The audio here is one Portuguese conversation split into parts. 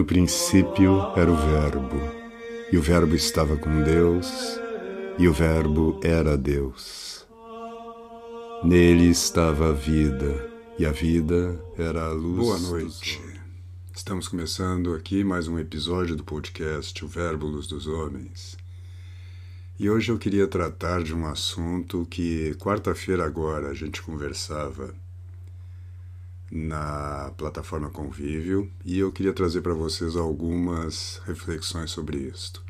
No princípio era o Verbo, e o Verbo estava com Deus, e o Verbo era Deus. Nele estava a vida, e a vida era a luz. Boa noite. Estamos começando aqui mais um episódio do podcast O Verbo Luz dos Homens. E hoje eu queria tratar de um assunto que quarta-feira agora a gente conversava na plataforma Convívio e eu queria trazer para vocês algumas reflexões sobre isto,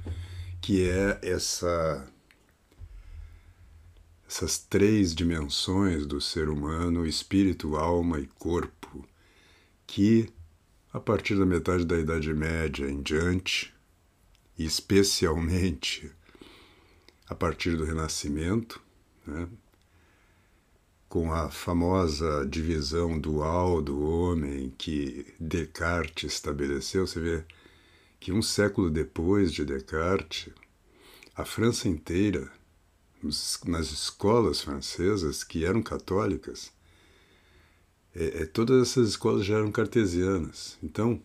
que é essa essas três dimensões do ser humano, espírito, alma e corpo, que a partir da metade da Idade Média em diante, especialmente a partir do Renascimento, né, com a famosa divisão dual do homem que Descartes estabeleceu, você vê que um século depois de Descartes, a França inteira, nas escolas francesas que eram católicas, é, é, todas essas escolas já eram cartesianas. Então,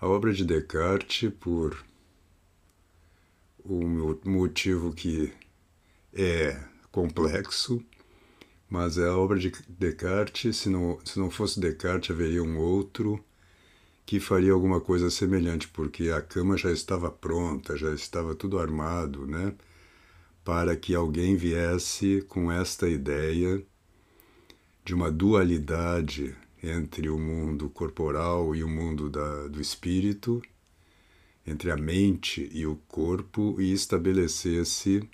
a obra de Descartes, por um motivo que é complexo, mas é a obra de Descartes. Se não, se não fosse Descartes, haveria um outro que faria alguma coisa semelhante, porque a cama já estava pronta, já estava tudo armado, né? Para que alguém viesse com esta ideia de uma dualidade entre o mundo corporal e o mundo da, do espírito, entre a mente e o corpo, e estabelecesse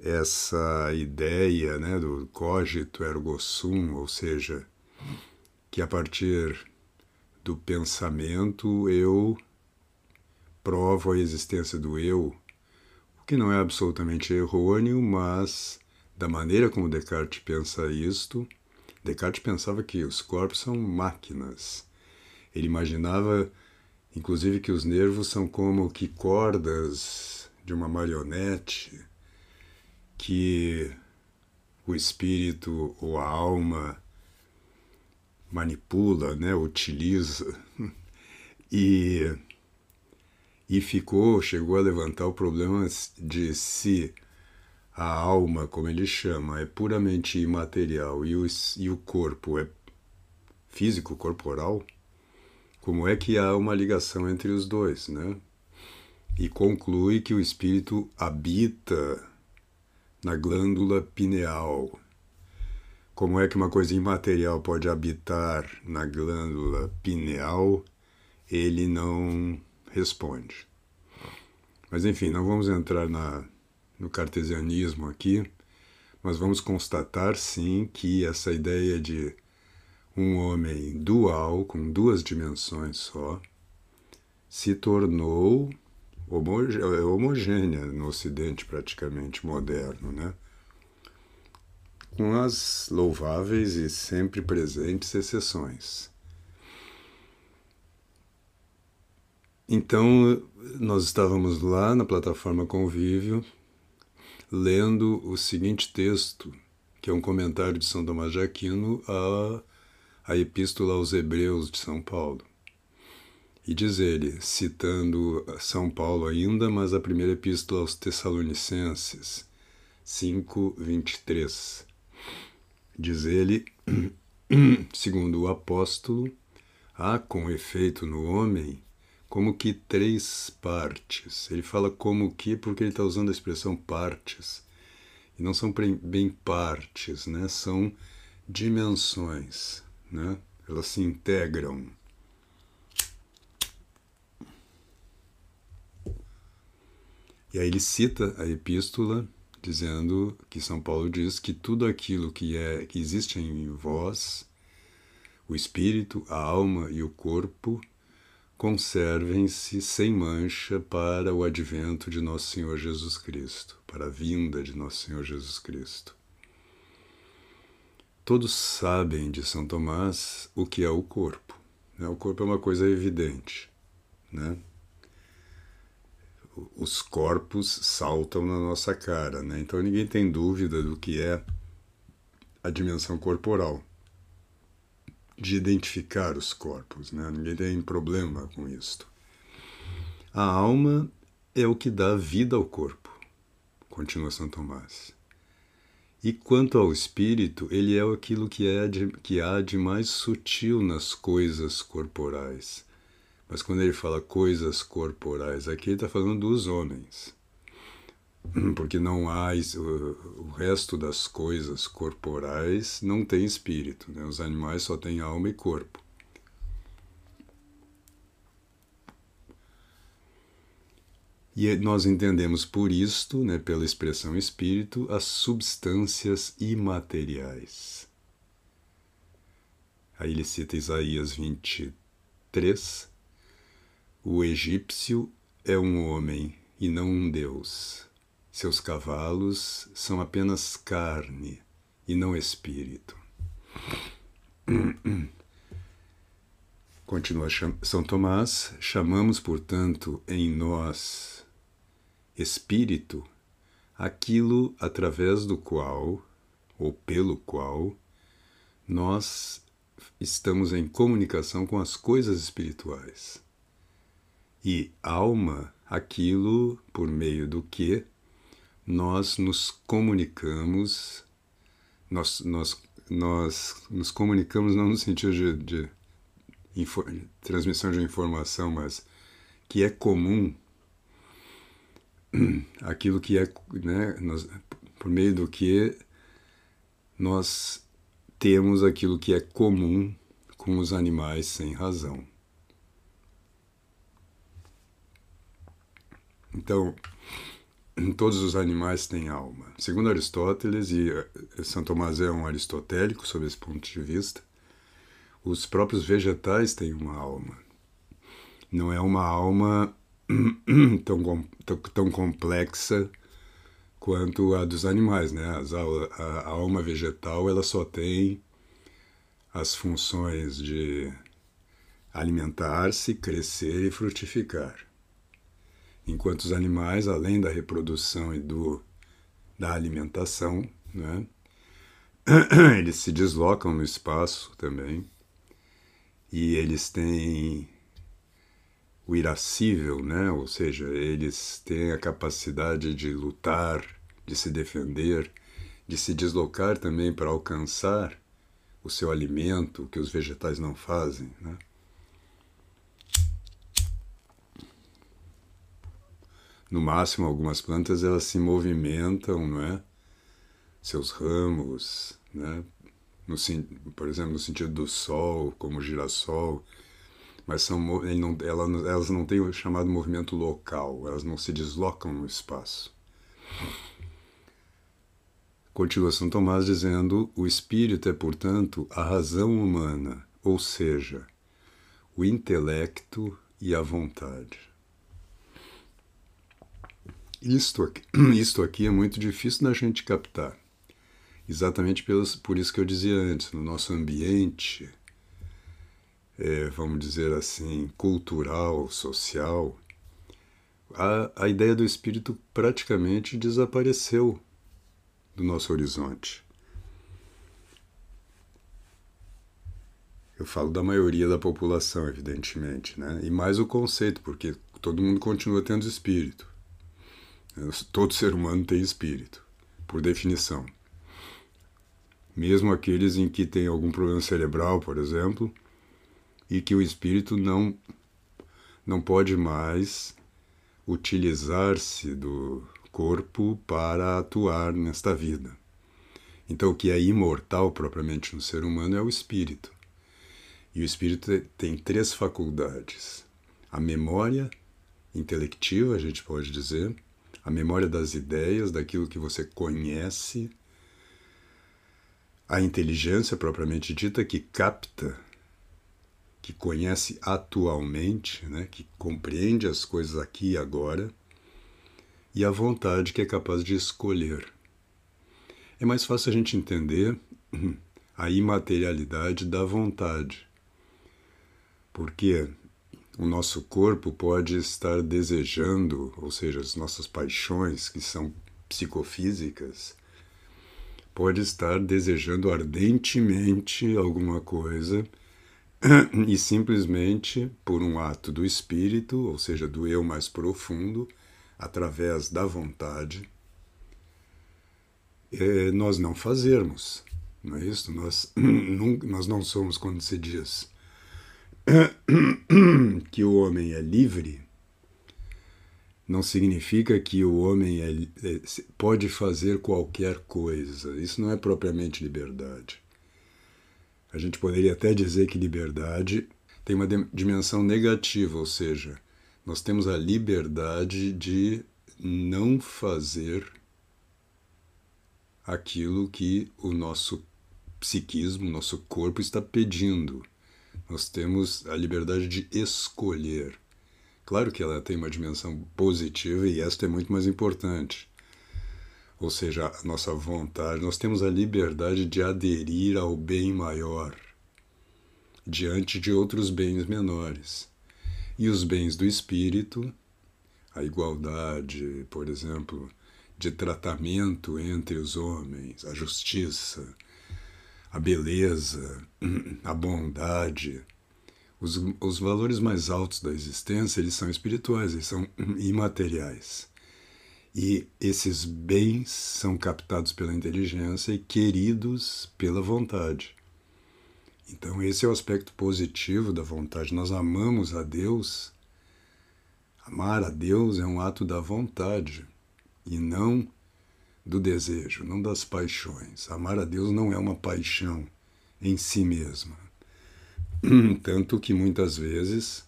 essa ideia né, do cogito ergo sum, ou seja, que a partir do pensamento eu provo a existência do eu, o que não é absolutamente errôneo, mas da maneira como Descartes pensa isto, Descartes pensava que os corpos são máquinas. Ele imaginava, inclusive, que os nervos são como que cordas de uma marionete que o espírito ou a alma manipula, né, utiliza e e ficou, chegou a levantar o problema de se a alma, como ele chama, é puramente imaterial e o, e o corpo é físico, corporal, como é que há uma ligação entre os dois, né? E conclui que o espírito habita na glândula pineal. Como é que uma coisa imaterial pode habitar na glândula pineal? Ele não responde. Mas enfim, não vamos entrar na, no cartesianismo aqui, mas vamos constatar sim que essa ideia de um homem dual, com duas dimensões só, se tornou homogênea no Ocidente praticamente moderno, né? com as louváveis e sempre presentes exceções. Então, nós estávamos lá na plataforma Convívio, lendo o seguinte texto, que é um comentário de São Tomás de Aquino à, à Epístola aos Hebreus de São Paulo. E diz ele, citando São Paulo ainda, mas a primeira epístola aos Tessalonicenses, 5, 23. Diz ele, segundo o apóstolo, há com efeito no homem como que três partes. Ele fala como que porque ele está usando a expressão partes. E não são bem partes, né? são dimensões. Né? Elas se integram. E aí ele cita a epístola dizendo que São Paulo diz que tudo aquilo que é que existe em vós, o espírito, a alma e o corpo, conservem-se sem mancha para o advento de nosso Senhor Jesus Cristo, para a vinda de nosso Senhor Jesus Cristo. Todos sabem de São Tomás o que é o corpo. Né? O corpo é uma coisa evidente, né? Os corpos saltam na nossa cara, né? Então ninguém tem dúvida do que é a dimensão corporal. de identificar os corpos, né? ninguém tem problema com isto. A alma é o que dá vida ao corpo, continua São Tomás. E quanto ao espírito, ele é aquilo que, é de, que há de mais sutil nas coisas corporais. Mas quando ele fala coisas corporais, aqui ele está falando dos homens. Porque não há o resto das coisas corporais não tem espírito. Né? Os animais só têm alma e corpo. E nós entendemos por isto, né, pela expressão espírito, as substâncias imateriais. Aí ele cita Isaías 23. O egípcio é um homem e não um deus. Seus cavalos são apenas carne e não espírito. Continua São Tomás, chamamos, portanto, em nós espírito aquilo através do qual, ou pelo qual, nós estamos em comunicação com as coisas espirituais. E alma, aquilo por meio do que nós nos comunicamos, nós, nós, nós nos comunicamos não no sentido de, de, transmissão de informação, mas que é comum aquilo que é, né, nós, por meio do que nós temos aquilo que é comum com os animais sem razão. Então, todos os animais têm alma. Segundo Aristóteles, e eh, São Tomás é um aristotélico sob esse ponto de vista, os próprios vegetais têm uma alma. Não é uma alma tão, tão, complexa quanto a dos animais, né? A, a, alma vegetal ela só tem as funções de alimentar-se, crescer e frutificar. Enquanto os animais, além da reprodução e do, da alimentação, né? eles se deslocam no espaço também e eles têm o irascível, né? ou seja, eles têm a capacidade de lutar, de se defender, de se deslocar também para alcançar o seu alimento, que os vegetais não fazem. Né? No máximo, algumas plantas elas se movimentam, não é? Seus ramos, né? No, por exemplo, no sentido do sol, como o girassol, mas são, não, elas não têm o chamado movimento local, elas não se deslocam no espaço. Continua São Tomás dizendo: o espírito é, portanto, a razão humana, ou seja, o intelecto e a vontade. Isto aqui, isto aqui é muito difícil da gente captar. Exatamente por isso que eu dizia antes, no nosso ambiente é, vamos dizer assim, cultural, social, a, a ideia do espírito praticamente desapareceu do nosso horizonte. Eu falo da maioria da população, evidentemente, né? e mais o conceito, porque todo mundo continua tendo espírito. Todo ser humano tem espírito, por definição. Mesmo aqueles em que tem algum problema cerebral, por exemplo, e que o espírito não não pode mais utilizar-se do corpo para atuar nesta vida. Então, o que é imortal propriamente no ser humano é o espírito. E o espírito tem três faculdades: a memória intelectiva, a gente pode dizer, a memória das ideias, daquilo que você conhece, a inteligência propriamente dita, que capta que conhece atualmente, né, que compreende as coisas aqui e agora, e a vontade que é capaz de escolher. É mais fácil a gente entender a imaterialidade da vontade, porque o nosso corpo pode estar desejando, ou seja, as nossas paixões, que são psicofísicas, pode estar desejando ardentemente alguma coisa e simplesmente por um ato do espírito, ou seja, do eu mais profundo, através da vontade, é, nós não fazermos. Não é isso? Nós nós não somos, quando se diz que o homem é livre, não significa que o homem é, é, pode fazer qualquer coisa. Isso não é propriamente liberdade. A gente poderia até dizer que liberdade tem uma dimensão negativa, ou seja, nós temos a liberdade de não fazer aquilo que o nosso psiquismo, nosso corpo está pedindo. Nós temos a liberdade de escolher. Claro que ela tem uma dimensão positiva e esta é muito mais importante. Ou seja, a nossa vontade, nós temos a liberdade de aderir ao bem maior diante de outros bens menores. E os bens do espírito, a igualdade, por exemplo, de tratamento entre os homens, a justiça, a beleza, a bondade, os, os valores mais altos da existência, eles são espirituais, eles são imateriais. E esses bens são captados pela inteligência e queridos pela vontade. Então, esse é o aspecto positivo da vontade. Nós amamos a Deus. Amar a Deus é um ato da vontade e não do desejo, não das paixões. Amar a Deus não é uma paixão em si mesma. Tanto que muitas vezes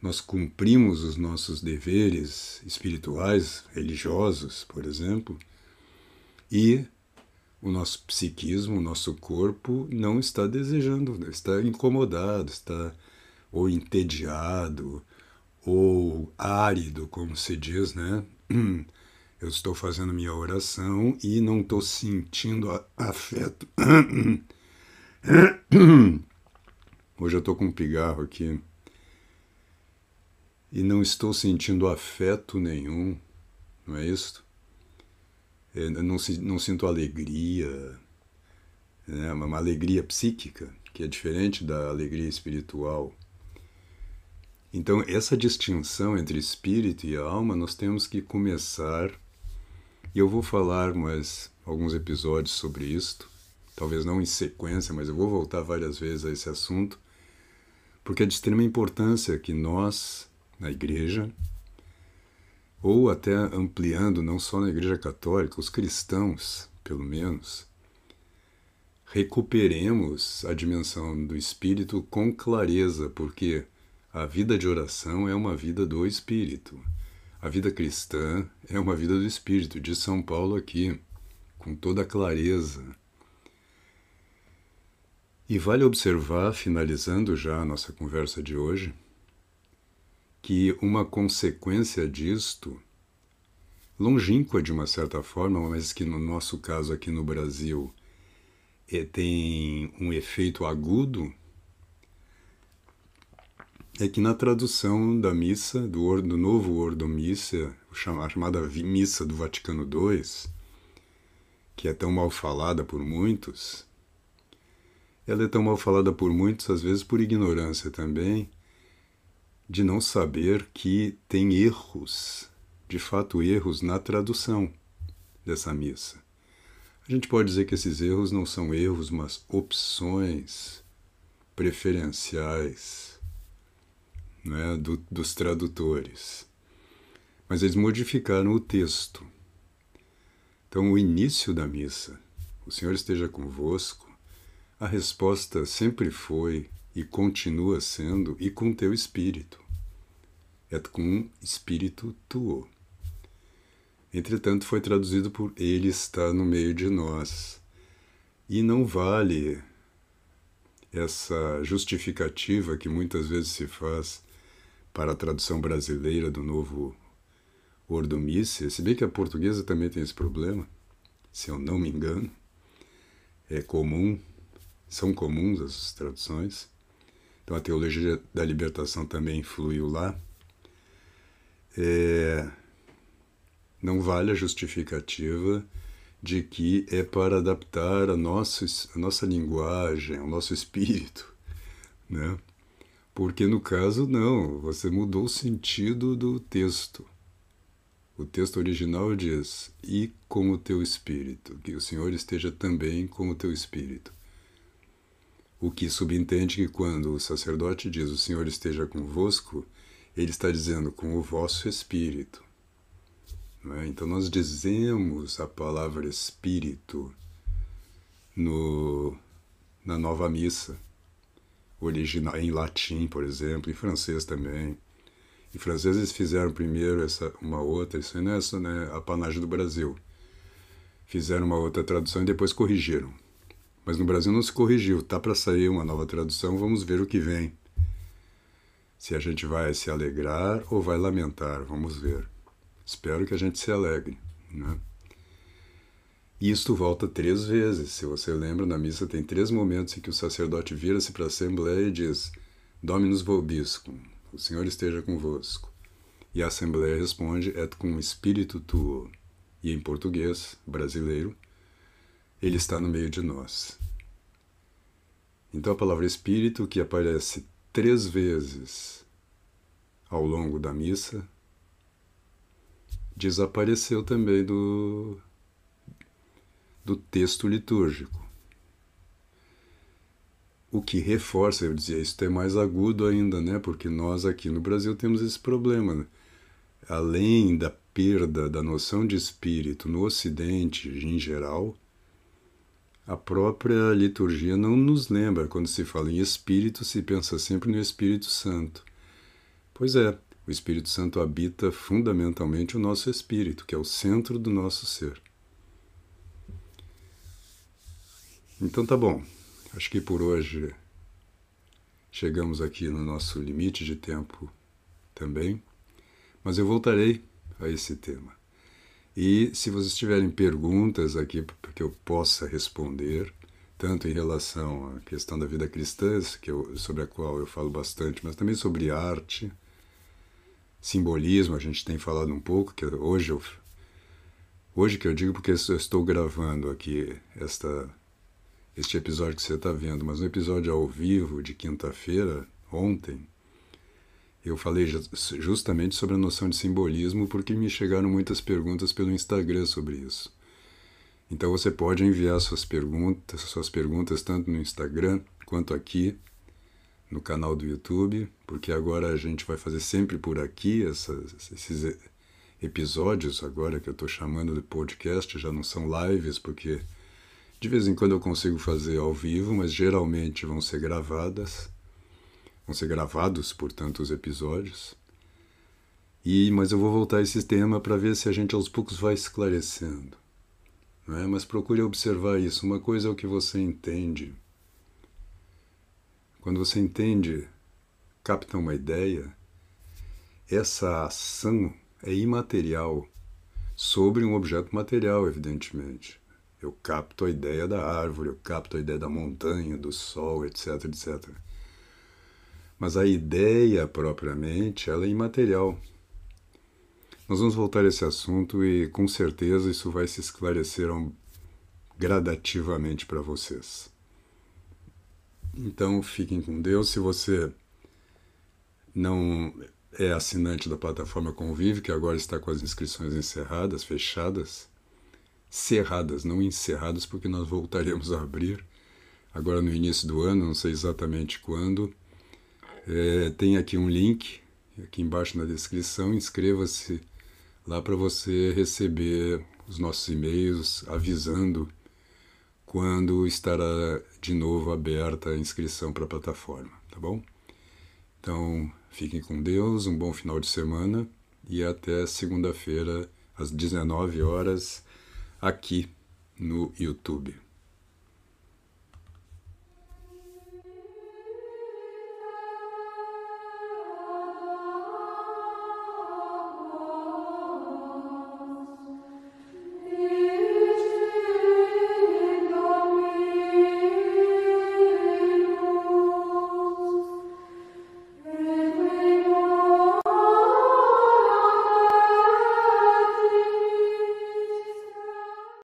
nós cumprimos os nossos deveres espirituais, religiosos, por exemplo, e o nosso psiquismo, o nosso corpo não está desejando, está incomodado, está ou entediado, ou árido, como se diz, né? Eu estou fazendo minha oração e não estou sentindo afeto. Hoje eu estou com um pigarro aqui e não estou sentindo afeto nenhum, não é isso? Eu não, não sinto alegria, né? uma alegria psíquica, que é diferente da alegria espiritual. Então, essa distinção entre espírito e alma, nós temos que começar, e eu vou falar mais alguns episódios sobre isto, talvez não em sequência, mas eu vou voltar várias vezes a esse assunto, porque é de extrema importância que nós, na igreja, ou até ampliando, não só na igreja católica, os cristãos, pelo menos, recuperemos a dimensão do espírito com clareza, porque a vida de oração é uma vida do espírito. A vida cristã é uma vida do espírito, de São Paulo aqui, com toda clareza. E vale observar, finalizando já a nossa conversa de hoje, que uma consequência disto, longínqua de uma certa forma, mas que no nosso caso aqui no Brasil é, tem um efeito agudo, é que na tradução da missa, do, do novo Ordo Missa, a chamada Missa do Vaticano II, que é tão mal falada por muitos, ela é tão mal falada por muitos, às vezes por ignorância também, de não saber que tem erros, de fato erros na tradução dessa missa. A gente pode dizer que esses erros não são erros, mas opções preferenciais né, do, dos tradutores. Mas eles modificaram o texto. Então, o início da missa, o Senhor esteja convosco, a resposta sempre foi e continua sendo, e com teu espírito. É com espírito tuo. Entretanto, foi traduzido por Ele está no meio de nós. E não vale essa justificativa que muitas vezes se faz para a tradução brasileira do novo Ordo Missa, se bem que a portuguesa também tem esse problema, se eu não me engano, é comum, são comuns as traduções. Então a teologia da libertação também influiu lá. É, não vale a justificativa de que é para adaptar a, nosso, a nossa linguagem, ao nosso espírito. né? Porque no caso, não, você mudou o sentido do texto. O texto original diz: E com o teu espírito, que o Senhor esteja também com o teu espírito. O que subentende que quando o sacerdote diz: O Senhor esteja convosco, ele está dizendo com o vosso espírito. É? Então nós dizemos a palavra espírito no, na nova missa, original em latim, por exemplo, em francês também. Em francês eles fizeram primeiro essa uma outra, isso é essa, né, a panagem do Brasil. Fizeram uma outra tradução e depois corrigiram. Mas no Brasil não se corrigiu, tá para sair uma nova tradução, vamos ver o que vem. Se a gente vai se alegrar ou vai lamentar, vamos ver. Espero que a gente se alegre, né? Isto volta três vezes. Se você lembra, na missa tem três momentos em que o sacerdote vira-se para a assembleia e diz: Dominus vobiscum, o Senhor esteja convosco. E a assembleia responde: Et cum espírito tuo. E em português, brasileiro, ele está no meio de nós. Então a palavra espírito, que aparece três vezes ao longo da missa, desapareceu também do, do texto litúrgico. O que reforça, eu dizia, isso é mais agudo ainda, né? Porque nós aqui no Brasil temos esse problema. Né? Além da perda da noção de espírito no Ocidente em geral, a própria liturgia não nos lembra. Quando se fala em espírito, se pensa sempre no Espírito Santo. Pois é, o Espírito Santo habita fundamentalmente o nosso espírito, que é o centro do nosso ser. Então tá bom. Acho que por hoje chegamos aqui no nosso limite de tempo também, mas eu voltarei a esse tema. E se vocês tiverem perguntas aqui para que eu possa responder, tanto em relação à questão da vida cristã, que eu, sobre a qual eu falo bastante, mas também sobre arte, simbolismo, a gente tem falado um pouco, que hoje eu hoje que eu digo porque eu estou gravando aqui esta este episódio que você está vendo, mas no episódio ao vivo de quinta-feira, ontem, eu falei justamente sobre a noção de simbolismo porque me chegaram muitas perguntas pelo Instagram sobre isso. Então você pode enviar suas perguntas, suas perguntas tanto no Instagram quanto aqui no canal do YouTube, porque agora a gente vai fazer sempre por aqui essas, esses episódios agora que eu estou chamando de podcast, já não são lives porque de vez em quando eu consigo fazer ao vivo, mas geralmente vão ser gravadas, vão ser gravados, portanto, os episódios. E mas eu vou voltar a esse tema para ver se a gente aos poucos vai esclarecendo. Não é? Mas procure observar isso. Uma coisa é o que você entende. Quando você entende, capta uma ideia, essa ação é imaterial sobre um objeto material, evidentemente. Eu capto a ideia da árvore, eu capto a ideia da montanha, do sol, etc, etc. Mas a ideia propriamente, ela é imaterial. Nós vamos voltar a esse assunto e com certeza isso vai se esclarecer gradativamente para vocês. Então fiquem com Deus. Se você não é assinante da plataforma Convive, que agora está com as inscrições encerradas, fechadas, cerradas, não encerradas, porque nós voltaremos a abrir agora no início do ano, não sei exatamente quando. É, tem aqui um link, aqui embaixo na descrição, inscreva-se lá para você receber os nossos e-mails avisando quando estará de novo aberta a inscrição para a plataforma, tá bom? Então, fiquem com Deus, um bom final de semana e até segunda-feira às 19 horas aqui no YouTube.